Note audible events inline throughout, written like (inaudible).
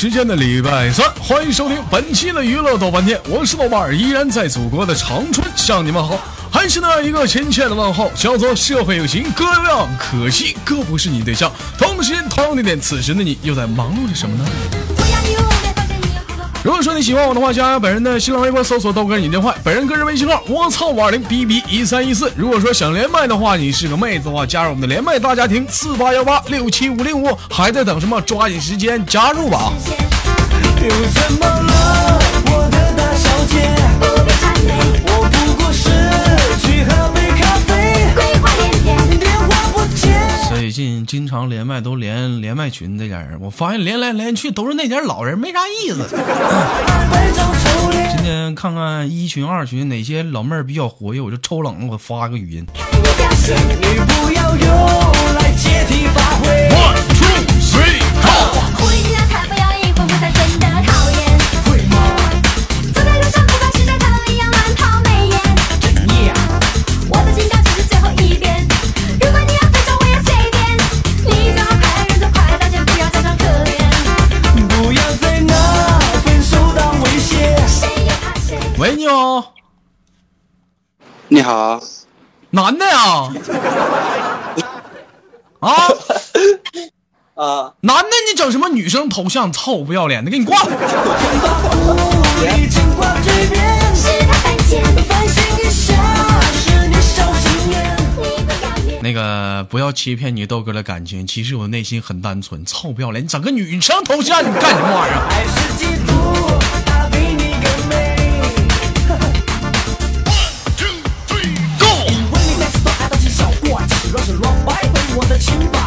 时间的礼拜三，欢迎收听本期的娱乐豆瓣店，我是豆瓣儿，依然在祖国的长春向你们好，还是那一个亲切的问候，叫做社会有型哥有样，可惜哥不是你对象。同时间同样地点，此时的你又在忙碌着什么呢？如果说你喜欢我的话，加本人的新浪微博，搜索豆哥你电话，本人个人微信号我操五二零 b b 一三一四。如果说想连麦的话，你是个妹子的话，加入我们的连麦大家庭四八幺八六七五零五，还在等什么？抓紧时间加入吧！有什么最近经常连麦都连连麦群这家人，我发现连来连去都是那点老人，没啥意思。(laughs) 今天看看一群二群哪些老妹儿比较活跃，我就抽冷我发个语音。你不要用来借题发挥。你好，男的呀？(laughs) 啊，啊，男的你整什么女生头像？臭不要脸的，给你挂了。(laughs) 那个不要欺骗你豆哥的感情，其实我内心很单纯。臭不要脸，你整个女生头像，你干什么玩意儿？回我的清白。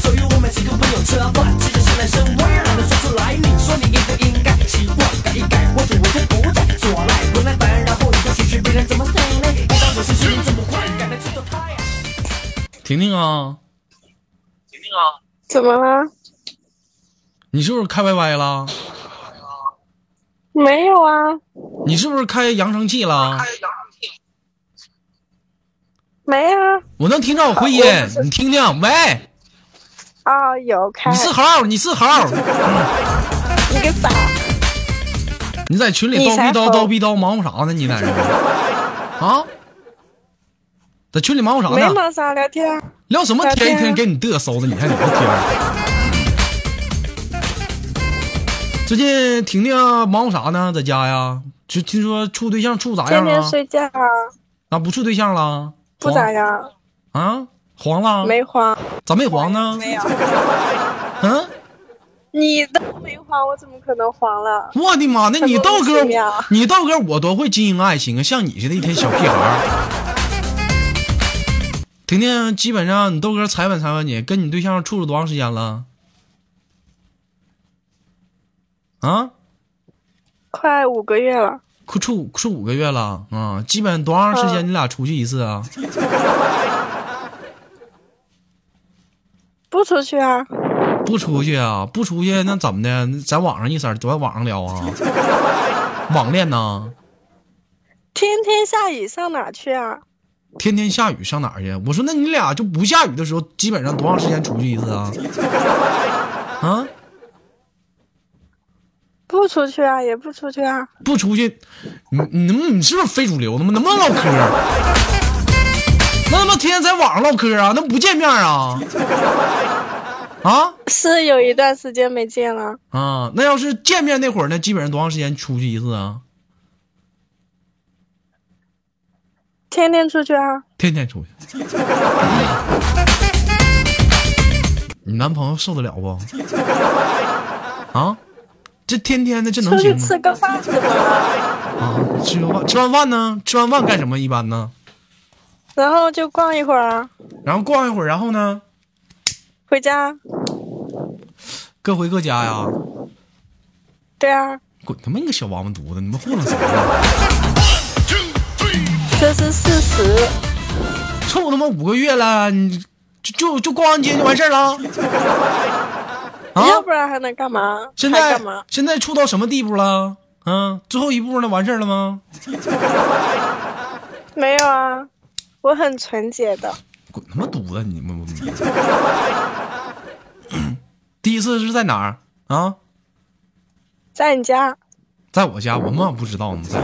所以我每次跟朋友吃饭，记得现在身为懒得说出来。你说你应不应该习惯改一改，或者我就不再耍赖。不耐烦，然后你就学学别人怎么 say 嘞。一到我心情这么快，改的节奏太。婷婷啊，怎么了？你是不是开 YY 了？没有啊，你是不是开扬声器了？没啊。我能听到我回音，你听听。喂，啊，有开你。是号，你是号，(laughs) 你个傻！你在群里叨逼叨猴叨逼叨忙活啥呢？你在这 (laughs) 啊？在群里忙活啥呢？没忙啥聊天。聊什么天？一天天给你嘚瑟的，你还聊天？最近婷婷忙活啥呢？在家呀？就听说处对象处咋天天样啊？睡觉，啊，不处对象了？不咋样，黄啊？黄了？没黄。咋没黄呢？没有，嗯，你都没黄，我怎么可能黄了？我的妈！那你豆哥你豆哥我多会经营爱情啊！像你似的，一天小屁孩儿。婷婷，基本上你豆哥采访采访你，跟你对象处了多长时间了？啊，快五个月了，快处处五个月了啊！基本多长时间嗯你俩出去一次啊？(laughs) 不出去啊？不出去啊？不出去那怎么的？在网上一色儿都在网上聊啊？网恋呢？天天下雨上哪去啊？天天下雨上哪去？我说那你俩就不下雨的时候，基本上多长时间出去一次啊？啊，不出去啊，也不出去啊。不出去，你你你是不是非主流？能不能唠嗑？那他妈天天在网上唠嗑啊？那不见面啊？啊是有一段时间没见了，啊！那要是见面那会儿呢？基本上多长时间出去一次啊？天天出去啊。天天出去。你男朋友受得了不？啊，这天天的这能出去行吗？吃个饭怎么了？啊，吃个饭，吃完饭呢？吃完饭干什么？一般呢？然后就逛一会儿啊，然后逛一会儿，然后呢？回家。各回各家呀？对啊，滚他妈你个小王八犊子！你们糊弄谁呢？这是事实。凑他妈五个月了，你就就就逛完街就完事儿了？啊？要不然还能干嘛？现在干嘛？现在处到什么地步了？嗯，最后一步呢？完事儿了吗？(laughs) 没有啊，我很纯洁的。滚他妈犊子！你们，(coughs) 第一次是在哪儿？啊，在你家，在我家，我们不知道呢，在。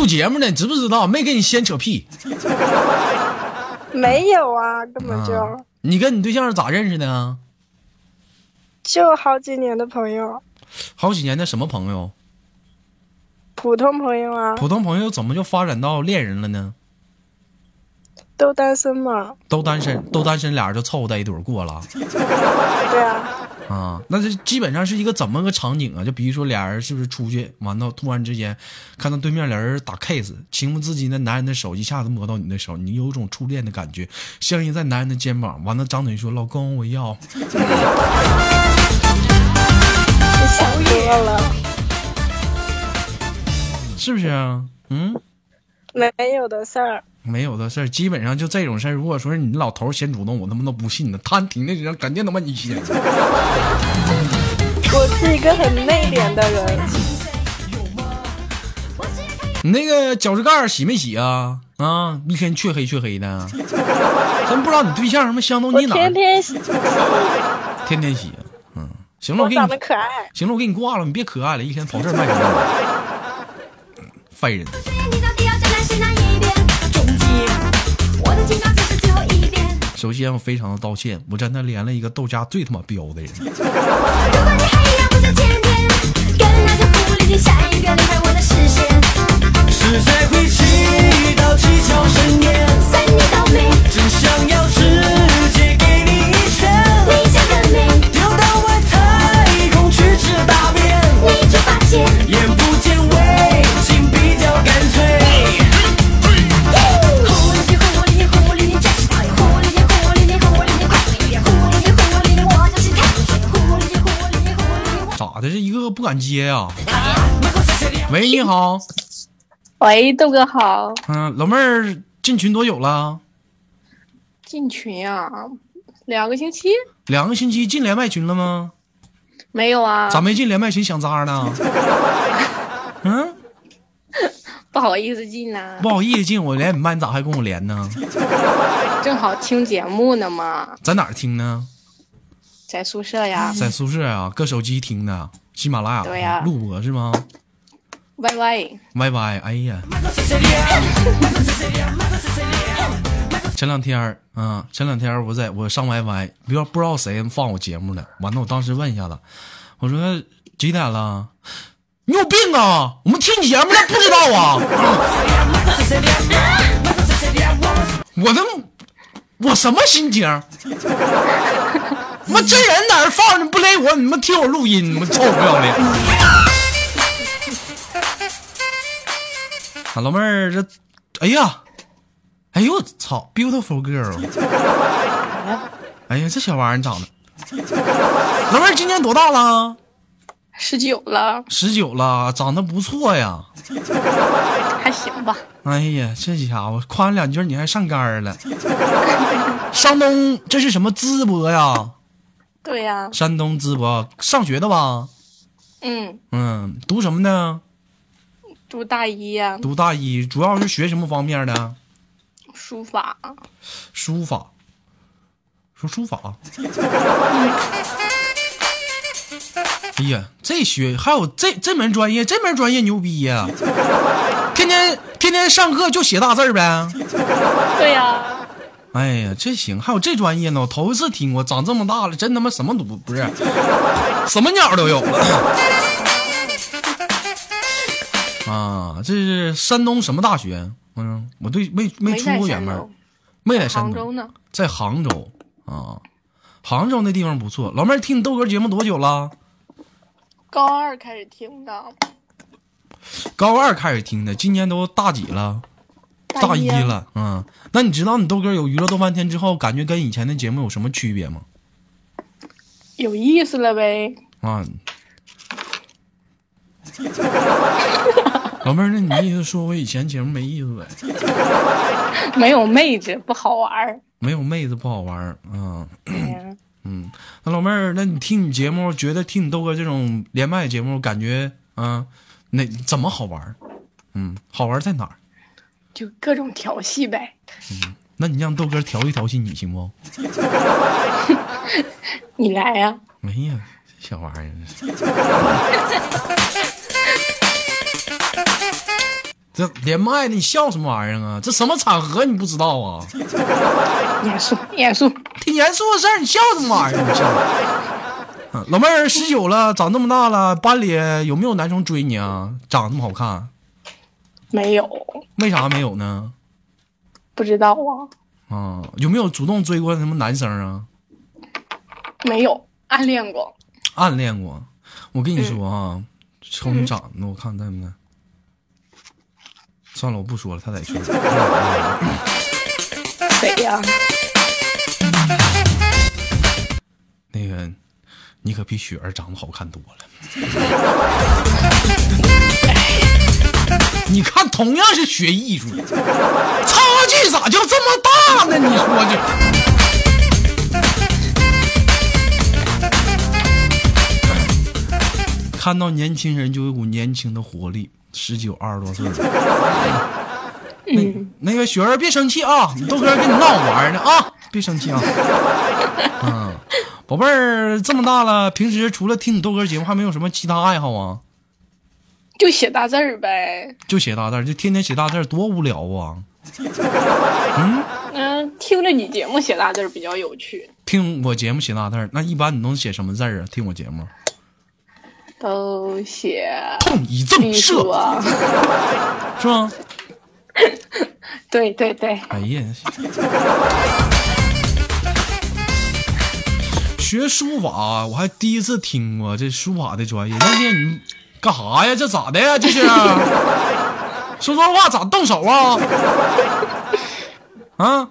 录节目呢，你知不知道？没给你先扯屁。(laughs) 没有啊，根本就、啊你跟你对象是咋认识的啊？就好几年的朋友，好几年的什么朋友？普通朋友啊，普通朋友怎么就发展到恋人了呢？都单身嘛。都单身，都单身，俩人就凑合在一堆儿过了 (laughs) 对啊，啊？那这基本上是一个怎么个场景啊？就比如说俩人是不是出去完了突然之间看到对面俩人打 case，情不自禁的男人的手一下子摸到你的手，你有一种初恋的感觉，相依在男人的肩膀，完了张嘴说老公我要，你想多了，是不是啊？嗯。没有的事儿。没有的事儿，基本上就这种事儿。如果说是你老头儿先主动，我他妈都不信呢。他挺那人，肯定他妈你先。我是一个很内敛的人，你那个脚趾盖儿洗没洗啊？啊，一天黢黑黢黑的。真不知道你对象什么相中我你哪？天天洗，天天洗啊。嗯，行了，我我给你长得可爱。行了，我给你挂了，你别可爱了，一天跑这儿卖什么？烦人。首先，我非常的道歉，我真的连了一个豆家最他妈彪的人。如果你还一样不想见面，跟那个狐狸精下一个离开我的视线。是谁会祈祷七窍生烟？算你倒霉，只想要世界给你一拳，你想得美，丢到外太空去吃大便，你就发现。眼不见为净比较干脆。咋的？这一个个不敢接呀、(laughs) 喂，你好，喂，豆哥好，嗯、老妹儿进群多久了？进群啊，两个星期两个星期进连麦群了吗？没有啊？咋没进连麦群想渣呢？(laughs) 嗯，不好意思进呐、不好意思进我连你麦，你咋还跟我连呢？正好听节目呢嘛，在哪儿听呢？在宿舍呀在宿舍啊，搁手机听的，喜马拉雅对呀录播是吗，Y Y，？Y Y，哎呀，前两天儿啊，前两天儿我在我上 Y Y，不知道不知道谁放我节目了，完了我当时问一下子，我说几点了？你有病啊！我们听节目了不知道啊？我他妈我什么心情？妈真人在这放着不勒我，你们听我录音，你 (laughs) 们臭不要脸！啊，老妹儿这，哎呀，哎呦我操，beautiful girl！哎呀，这小玩意儿长得，老妹儿今年多大了？十九了，十九了，长得不错呀。还行吧？哎呀，这家伙夸你两句，你还上杆儿了。山东这是什么淄博呀？对呀、山东淄博上学的吧？嗯，嗯，读什么呢？读大一呀、读大一，主要是学什么方面的？书法，书法。说书法。(laughs) 哎呀，这学还有这这门专业，这门专业牛逼呀！天天天天上课就写大字呗。对呀、哎呀，这行，还有这专业呢，我头一次听过。长这么大了，真他妈什么都不不是，什么鸟都有了。(laughs) 啊，这是山东什么大学？嗯，我对没没出过远门，没在山东。在杭州啊。杭州那地方不错。老妹儿听你豆哥节目多久了？高二开始听的，高二开始听的，今年都大几了？大一了。嗯，那你知道你豆哥有娱乐豆半天之后，感觉跟以前的节目有什么区别吗？有意思了呗？啊。(laughs) 老妹儿，那你意思说我以前节目没意思呗？(laughs) 没有妹子不好玩儿。没有妹子不好玩儿啊。嗯 (clears throat) 嗯，那老妹儿，那你听你节目，觉得听你豆哥这种连麦节目，感觉啊，那怎么好玩儿？嗯，好玩在哪儿？就各种调戏呗。嗯那你让豆哥调戏调戏你行不？(laughs) 你来呀、哎呀，这小玩意儿。(laughs) 这连麦的，你笑什么玩意儿啊？这什么场合你不知道啊？严肃严肃。挺严肃的事儿，你笑什么玩意儿？你笑。啊老妹儿十九了，长这么大了，班里有没有男生追你啊？长那么好看，没有，为啥没有呢？不知道啊，啊，有没有主动追过什么男生啊？没有暗恋过。暗恋过？我跟你说啊，瞅你长得，我看在不在？算了，我不说了，他在群里。谁呀、那个，你可比雪儿长得好看多了。(laughs) 你看，同样是学艺术，差距咋就这么大呢？你说这。看到年轻人就有股年轻的活力，十九二十多岁了。嗯，那个雪儿别生气啊，你豆哥跟你闹玩呢啊，别生气啊。(laughs) 嗯，宝贝儿这么大了，平时除了听你豆哥节目，还没有什么其他爱好啊？就写大字儿呗。就写大字儿，就天天写大字儿，多无聊啊！嗯、听着你节目写大字儿比较有趣，听我节目写大字儿，那一般你能写什么字儿啊？听我节目，都写痛一正艺术射，啊。(laughs) 是吗？对对对，哎呀，学书法我还第一次听过这书法的专业。那天你干啥呀？这咋的呀？这是 (laughs) 说说话咋动手啊？啊，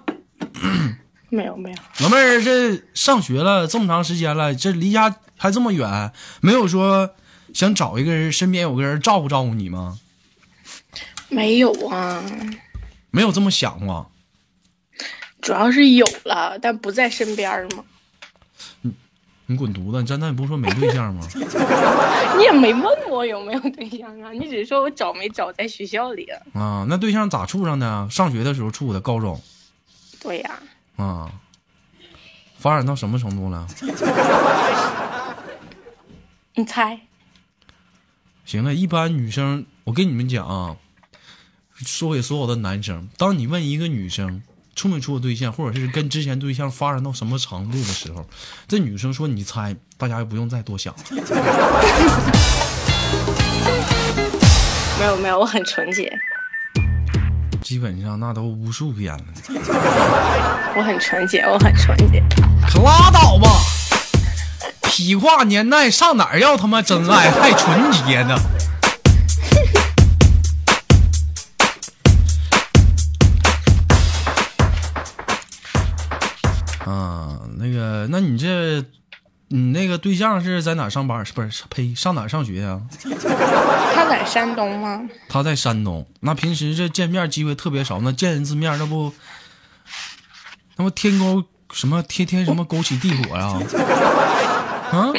没有没有，老妹儿，这上学了这么长时间了，这离家还这么远，没有说想找一个人，身边有个人照顾照顾你吗？没有啊，没有这么想过？主要是有了，但不在身边儿嘛。你滚犊子！你真的不是说没对象吗？(laughs) 你也没问我有没有对象啊，你只是说我找没找在学校里啊。啊，那对象咋处上的？上学的时候处的，高中对呀、啊，发展到什么程度了？(laughs) 你猜？行了，一般女生，我跟你们讲啊，说给所有的男生，当你问一个女生处没处过对象，或者是跟之前对象发展到什么程度的时候，这女生说你猜，大家也不用再多想了。没有没有，我很纯洁，基本上那都无数遍了，我很纯洁，我很纯洁。可拉倒吧！痞话年代上哪儿要他妈真爱，还纯洁呢？啊，那个，那你这，你那个对象是在哪上班？是不是？呸，上哪上学呀、他在山东吗？他在山东，那平时这见面机会特别少，那见一次面，那不，那不天高什么天天什么勾起地火呀、(laughs) 啊？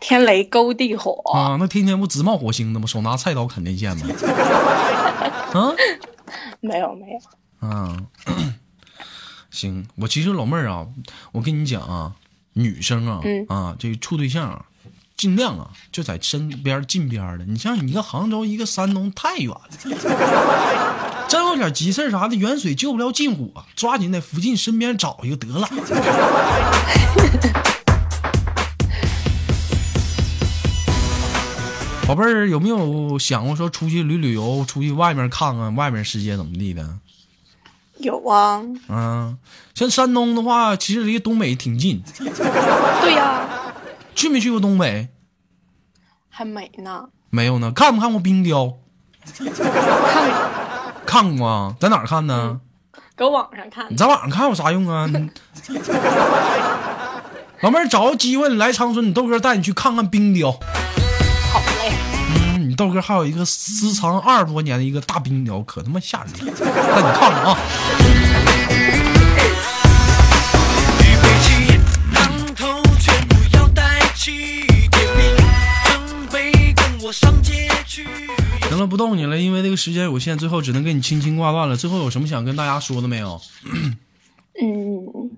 天雷勾地火，啊那天天不直冒火星的吗？手拿菜刀砍电线吗？(laughs) 啊没有没有，啊，行，我其实老妹儿啊，我跟你讲啊，女生啊、嗯啊，这处对象啊，尽量啊就在身边近边的。你像你一个杭州，一个山东，太远了。真有点急事儿啥的，远水救不了近火，抓紧在附近身边找一个得了。(laughs) 宝贝儿，有没有想过说出去旅旅游，出去外面看看外面世界怎么地的？有啊，嗯，像山东的话，其实离东北挺近。对呀、去没去过东北？还没呢，没有呢。看没看过冰雕？看过，看过啊，在哪儿看呢？搁网上看你在网上看有啥用啊？(laughs) 老妹儿，找个机会你来长春，你豆哥带你去看看冰雕。豆哥还有一个私藏二十多年的一个大冰雕，可他妈吓人了。带你看看啊。预备起，当头全部要带起，点名，准备跟我上街去。行了，不逗你了，因为这个时间有限，最后只能跟你轻轻挂断了。最后有什么想跟大家说的没有？嗯，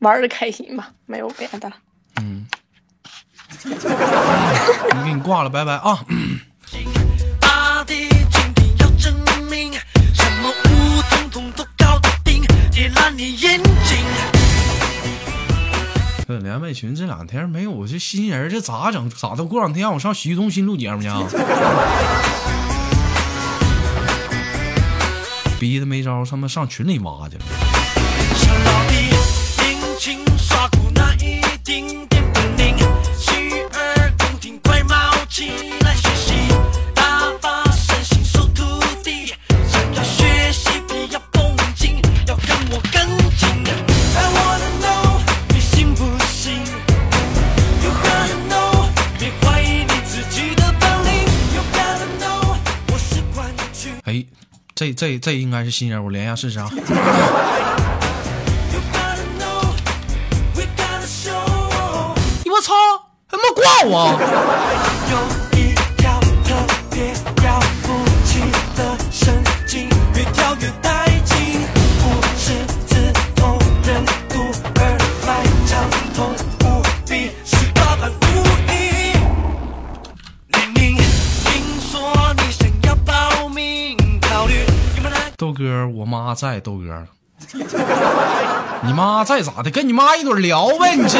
玩的开心吧，没有别的。嗯，我给你挂了，拜拜啊！这连麦群这两天没有这新人，这咋整？咋的？过两天让我上洗浴中心录节目去啊？(laughs) 逼的没招，他妈上群里挖去了。这这这应该是新人，我连一下试试啊。我操，他妈挂我！在，豆哥，你妈在咋的？跟你妈一堆聊呗，你这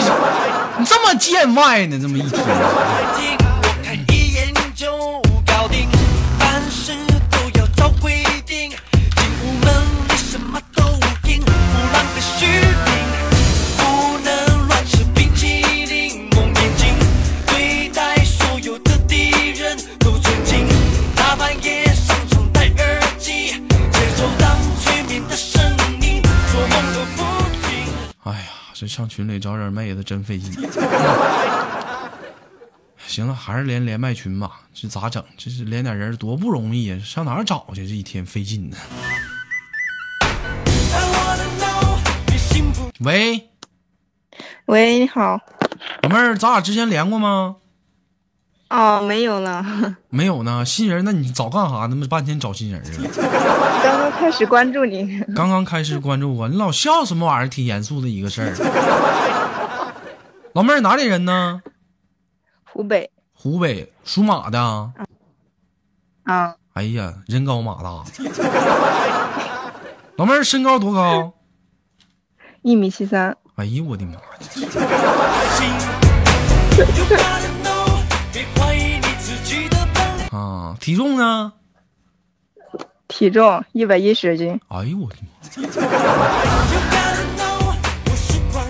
你这么见外呢？这么一天，上群里找点妹子真费劲。(laughs) 行了，还是连连麦群吧。这咋整？这是连点人多不容易啊，上哪儿找去？这一天费劲呢。喂，喂，你好。老妹儿，咱俩之前连过吗？哦，没有了，(laughs) 没有呢。新人，那你早干啥呢？半天找新人啊。刚刚开始关注你。(laughs) 刚刚开始关注我，你老笑什么玩意儿？挺严肃的一个事儿。(laughs) 老妹儿哪里人呢？湖北。湖北属马的。啊，哎呀，人高马大。老妹儿身高多高？一米七三。哎呦我的妈啊，体重呢？体重一百一十斤。哎呦我的妈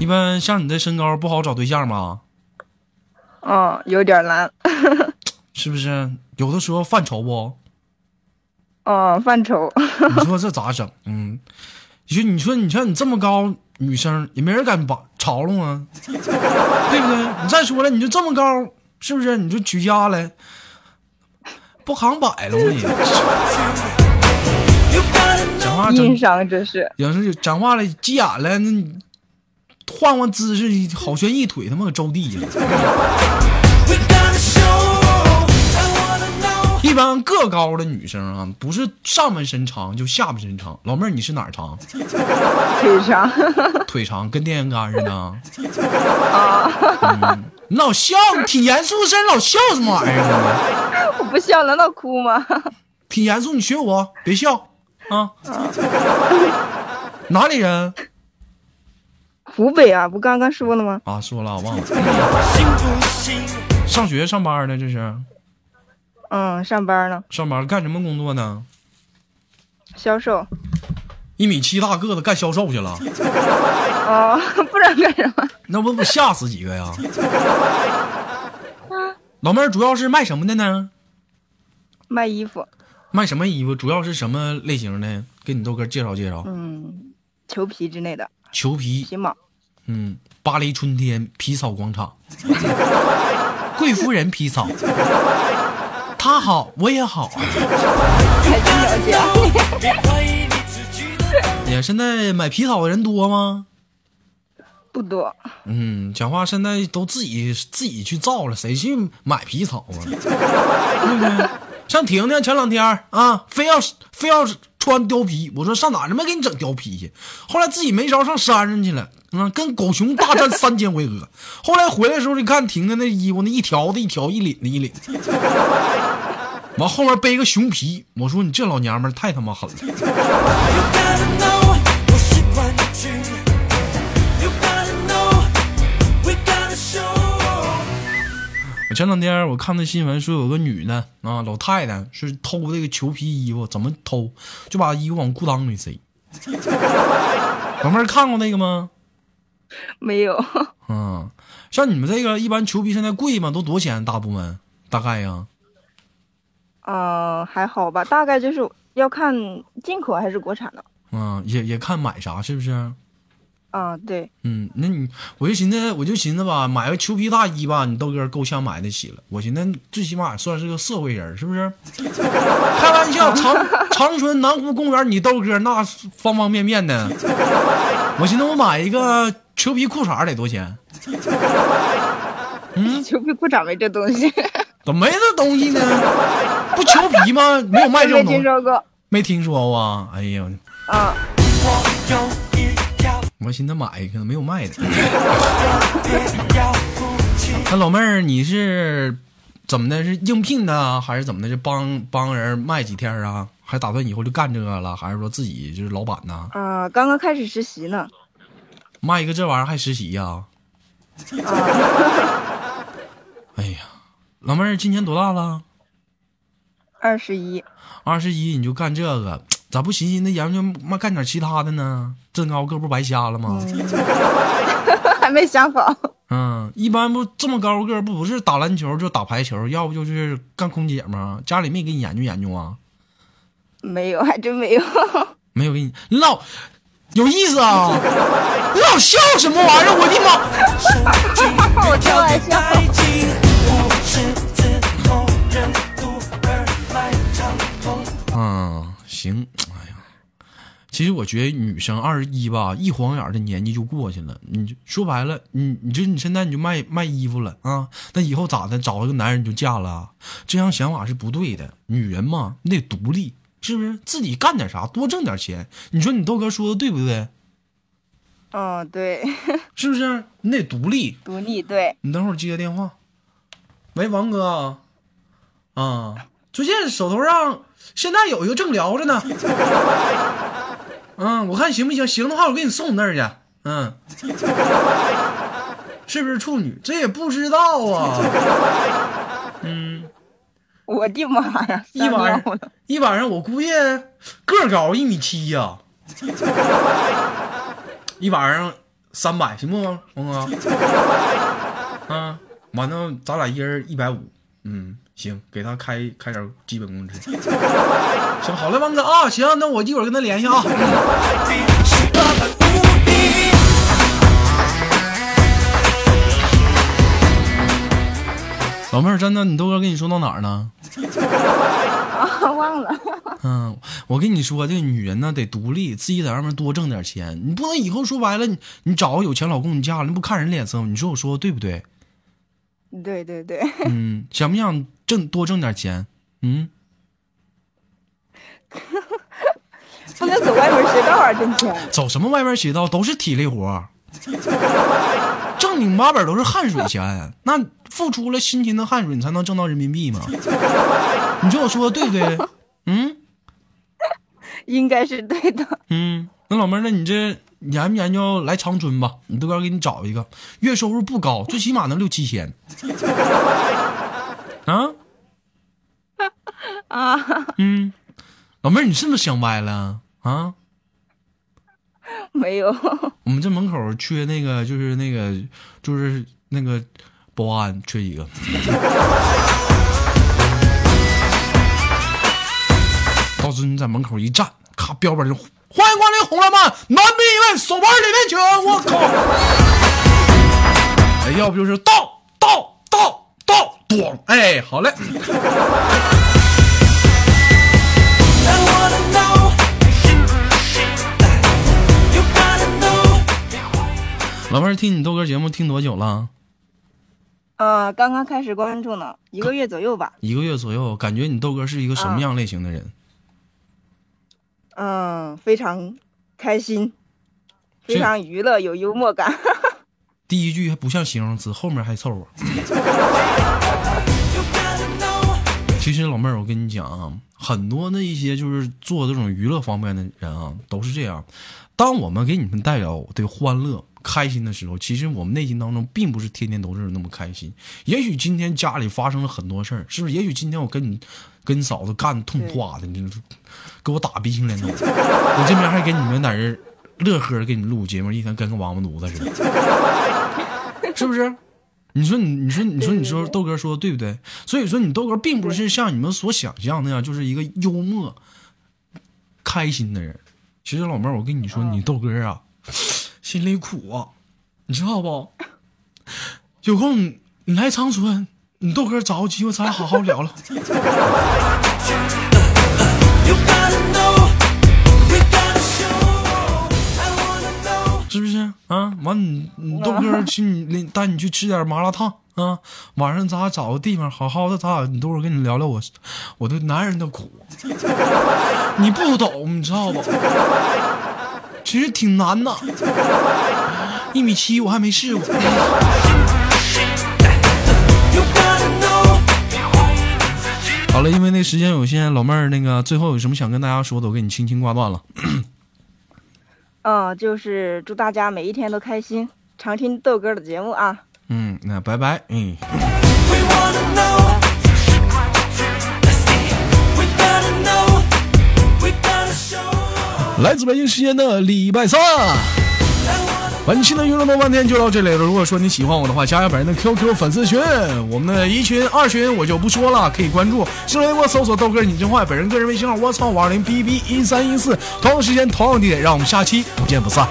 一般像你这身高不好找对象吗？哦，有点难。(laughs) 是不是？有的时候犯愁不？哦，犯愁。你说 (laughs) 这咋整？嗯，你说你说你像你这么高女生，也没人敢把嘲弄啊，对不对？你再说了，你就这么高，是不是？你就举家了，不扛摆了吗你 (laughs) 讲话硬整，伤这是。要是讲话了急眼了，那换换姿势，好悬一腿他妈给着地呀！(laughs) 一般个高的女生啊，不是上半身长就下半身长。老妹儿，你是哪儿长？(laughs) 腿长。(laughs) 腿长，跟电线杆似的。啊，嗯，你老笑，你挺严肃的事儿，老笑什么玩意儿呢？我不笑难道哭吗？挺严肃，你学我，别笑啊！哪里人湖北啊，不刚刚说了吗？啊？说了，我忘了。上学上班呢？这是嗯，上班呢，上班干什么工作呢？销售。一米七大个子干销售去了，哦，(laughs) 不然干什么？那不不吓死几个呀？老妹儿主要是卖什么的呢？卖衣服。卖什么衣服？主要是什么类型的？给你豆哥介绍介绍。嗯，裘皮之类的，裘皮，皮毛。嗯，巴黎春天皮草广场，贵夫人皮草，他好我也好。(laughs) 你现在买皮草的人多吗？不多。嗯，讲话现在都自己自己去造了，谁去买皮草啊？对不对？像婷婷前两天啊，非要非要穿貂皮，我说上哪他妈给你整貂皮去？后来自己没招上山上去了，嗯，跟狗熊大战三千回合。后来回来的时候，你看婷婷那衣服，那一条的一条，一领的一领，完后面背个熊皮，我说你这老娘们太他妈狠了。我。前两天我看那新闻说有个女的啊，老太太是偷这个裘皮衣服，怎么偷？就把衣服往裤裆里塞。(laughs) 老妹儿看过那个吗？(laughs) 没有，(laughs) 嗯，像你们这个一般裘皮现在贵吗？都多少钱？大部分大概呀？嗯、还好吧，大概就是要看进口还是国产的。嗯，也也看买啥是不是？啊、对，嗯，那你我就寻思，我就寻思吧，买个裘皮大衣吧，你豆哥够呛买得起了。我寻思最起码算是个社会人，是不是？(laughs) 开玩笑，长长春南湖公园，你豆哥那方方面面的。我寻思我买一个裘皮裤衩得多少钱？裘皮裤衩没这东西，怎么没这东西呢？不裘皮吗？没有卖这没种东西，听说过。没听说过啊？哎呀，啊、我寻思买一个，没有卖的。那老妹儿，你是怎么的？是应聘的啊，还是怎么的？是帮帮人卖几天啊？还打算以后就干这个了？还是说自己就是老板呢？啊、刚刚开始实习呢。卖一个这玩意儿还实习呀、啊、哎呀，老妹儿今年多大了？二十一，二十一你就干这个，咋不寻思那研究妈干点其他的呢？这高个不白瞎了吗？(laughs) 还没想好。嗯，一般不这么高个儿不不是打篮球就打排球，要不就是干空姐吗？家里没给你研究研究啊？没有，还真没有。(laughs) 没有给你，你老有意思啊！(laughs) 你老笑什么玩意儿？我的妈！我开玩笑。行，哎呀，其实我觉得女生二十一吧，一晃眼的年纪就过去了。你就说白了，你你就你现在你就卖卖衣服了啊？那以后咋的？找一个男人你就嫁了啊？这样想法是不对的。女人嘛，你得独立，是不是？自己干点啥，多挣点钱。你说你豆哥说的对不对？嗯，对，(laughs) 是不是？你得独立。独立，对。你等会儿接个电话。喂，王哥，啊，最近手头上现在有一个正聊着呢。(laughs) 嗯，我看行不行？行的话，我给你送那儿去。嗯，(laughs) 是不是处女？这也不知道啊。嗯，我的妈呀！一晚上一晚上，我估计个高一米七呀、一晚上三百行不，王哥？啊，完了，咱俩一人一百五，嗯，行，给他开开点基本工资。行，好嘞，王哥啊，行，那我一会儿跟他联系啊。老妹儿，真的，你豆哥跟你说到哪儿呢？(laughs) 啊，忘了。嗯，我跟你说，这个女人呢得独立，自己在外面多挣点钱。你不能以后说白了，你你找个有钱老公，你嫁了，你不看人脸色吗？你说我说的对不对？对对对，嗯，想不想挣多挣点钱？嗯，不能走外门邪道啊，挣钱。走什么外边邪道都是体力活儿，正经八本都是汗水钱。那付出了辛勤的汗水，你才能挣到人民币嘛？你说我说的对不对？嗯应该是对的。嗯，那老妹儿，那你这研不研究来长春吧？你豆哥给你找一个，月收入不高，最起码能六七千。啊，(laughs) 啊，嗯，老妹儿，你是不是想歪了啊？(laughs) 没有。(laughs) 我们这门口缺那个，就是那个，就是那个保安，缺一个。(laughs) 到时候你在门口一站，咔标本就欢迎光临红蓝曼，男宾一位，手牌里面请。我靠！哎，要不就是到到到到，咣！哎，好嘞。老妹儿听你豆哥节目听多久了？啊，刚刚开始关注呢，一个月左右吧。一个月左右，感觉你豆哥是一个什么样类型的人？嗯，非常开心，非常娱乐，有幽默感。(laughs) 第一句还不像形容词，后面还凑合。(laughs) 其实老妹儿，我跟你讲啊，很多那一些就是做这种娱乐方面的人啊，都是这样。当我们给你们带来的欢乐、开心的时候，其实我们内心当中并不是天天都是那么开心。也许今天家里发生了很多事儿，是不是？也许今天我跟你跟你嫂子干得痛快的，你给我打鼻青脸肿，我这边还给你们在这乐呵给你们录节目，一天跟个王八犊子似的。是不是？你说你你说你说你说豆哥说的对不对？所以说你豆哥并不是像你们所想象那样，就是一个幽默、开心的人。其实老妹儿，我跟你说，你豆哥啊，心里苦啊，你知道不？有空你来长春，你豆哥找个机会咱俩好好聊聊。是不是啊？完你你豆哥去你带你去吃点麻辣烫啊！晚上咱俩找个地方好好的，咱俩你豆哥跟你聊聊我我的男人的苦，你不懂你知道不？其实挺难的，一米七我还没试过。好了，因为那时间有限，老妹儿那个最后有什么想跟大家说的，我给你轻轻挂断了。嗯，(coughs) 就是祝大家每一天都开心，常听豆哥的节目啊。嗯，那拜拜，嗯。来自北京时间的礼拜三，本期的娱乐多半天就到这里了。如果说你喜欢我的话，加下本人的 QQ 粉丝群，我们的一群、二群我就不说了，可以关注新浪微博搜索豆哥你真坏，本人个人微信号我操五二零 bb 一三一四，同样时间同样地点，让我们下期不见不散。